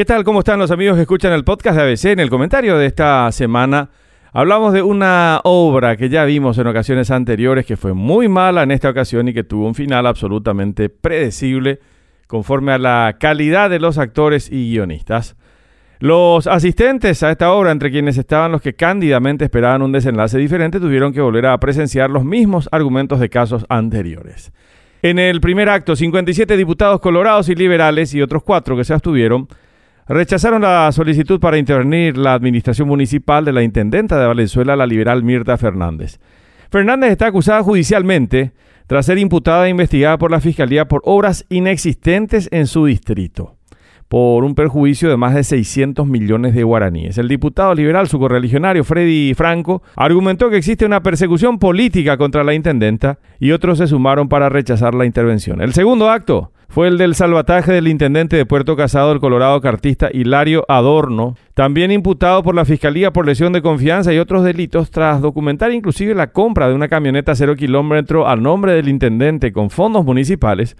¿Qué tal? ¿Cómo están los amigos que escuchan el podcast de ABC? En el comentario de esta semana hablamos de una obra que ya vimos en ocasiones anteriores que fue muy mala en esta ocasión y que tuvo un final absolutamente predecible conforme a la calidad de los actores y guionistas. Los asistentes a esta obra, entre quienes estaban los que cándidamente esperaban un desenlace diferente, tuvieron que volver a presenciar los mismos argumentos de casos anteriores. En el primer acto, 57 diputados colorados y liberales y otros cuatro que se abstuvieron rechazaron la solicitud para intervenir la administración municipal de la intendenta de Valenzuela, la liberal Mirta Fernández. Fernández está acusada judicialmente tras ser imputada e investigada por la Fiscalía por obras inexistentes en su distrito por un perjuicio de más de 600 millones de guaraníes. El diputado liberal, su correligionario Freddy Franco, argumentó que existe una persecución política contra la intendenta y otros se sumaron para rechazar la intervención. El segundo acto fue el del salvataje del intendente de Puerto Casado, el colorado cartista Hilario Adorno, también imputado por la Fiscalía por lesión de confianza y otros delitos tras documentar inclusive la compra de una camioneta cero kilómetro al nombre del intendente con fondos municipales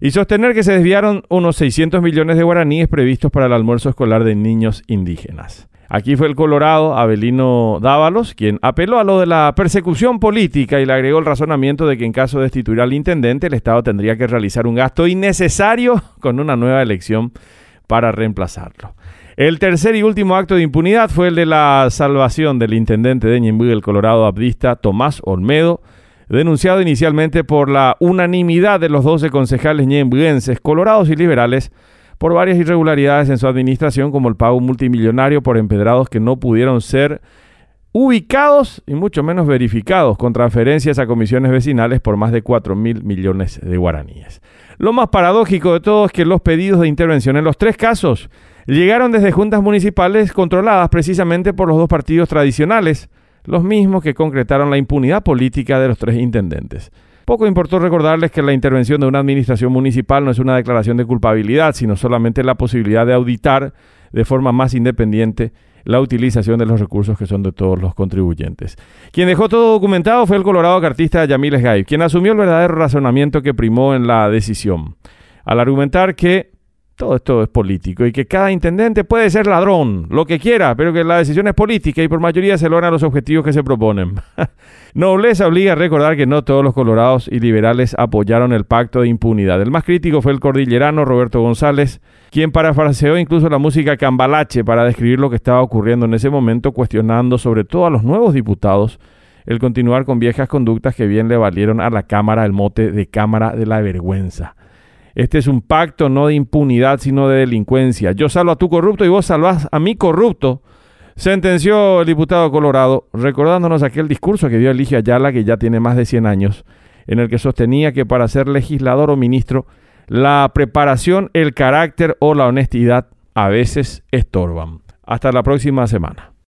y sostener que se desviaron unos 600 millones de guaraníes previstos para el almuerzo escolar de niños indígenas. Aquí fue el Colorado Abelino Dávalos quien apeló a lo de la persecución política y le agregó el razonamiento de que en caso de destituir al intendente el Estado tendría que realizar un gasto innecesario con una nueva elección para reemplazarlo. El tercer y último acto de impunidad fue el de la salvación del intendente de Ñembuy, el Colorado abdista Tomás Olmedo, denunciado inicialmente por la unanimidad de los 12 concejales ñembuenses, colorados y liberales, por varias irregularidades en su administración, como el pago multimillonario por empedrados que no pudieron ser ubicados y mucho menos verificados con transferencias a comisiones vecinales por más de 4 mil millones de guaraníes. Lo más paradójico de todo es que los pedidos de intervención en los tres casos llegaron desde juntas municipales controladas precisamente por los dos partidos tradicionales, los mismos que concretaron la impunidad política de los tres intendentes. Poco importó recordarles que la intervención de una administración municipal no es una declaración de culpabilidad, sino solamente la posibilidad de auditar de forma más independiente la utilización de los recursos que son de todos los contribuyentes. Quien dejó todo documentado fue el colorado cartista Yamil Esgaib, quien asumió el verdadero razonamiento que primó en la decisión, al argumentar que todo esto es político y que cada intendente puede ser ladrón, lo que quiera, pero que la decisión es política y por mayoría se logran los objetivos que se proponen. Nobleza obliga a recordar que no todos los colorados y liberales apoyaron el pacto de impunidad. El más crítico fue el cordillerano Roberto González, quien parafraseó incluso la música cambalache para describir lo que estaba ocurriendo en ese momento, cuestionando sobre todo a los nuevos diputados el continuar con viejas conductas que bien le valieron a la Cámara el mote de Cámara de la Vergüenza. Este es un pacto no de impunidad, sino de delincuencia. Yo salvo a tu corrupto y vos salvás a mi corrupto, sentenció el diputado Colorado, recordándonos aquel discurso que dio Eligio Ayala, que ya tiene más de 100 años, en el que sostenía que para ser legislador o ministro, la preparación, el carácter o la honestidad a veces estorban. Hasta la próxima semana.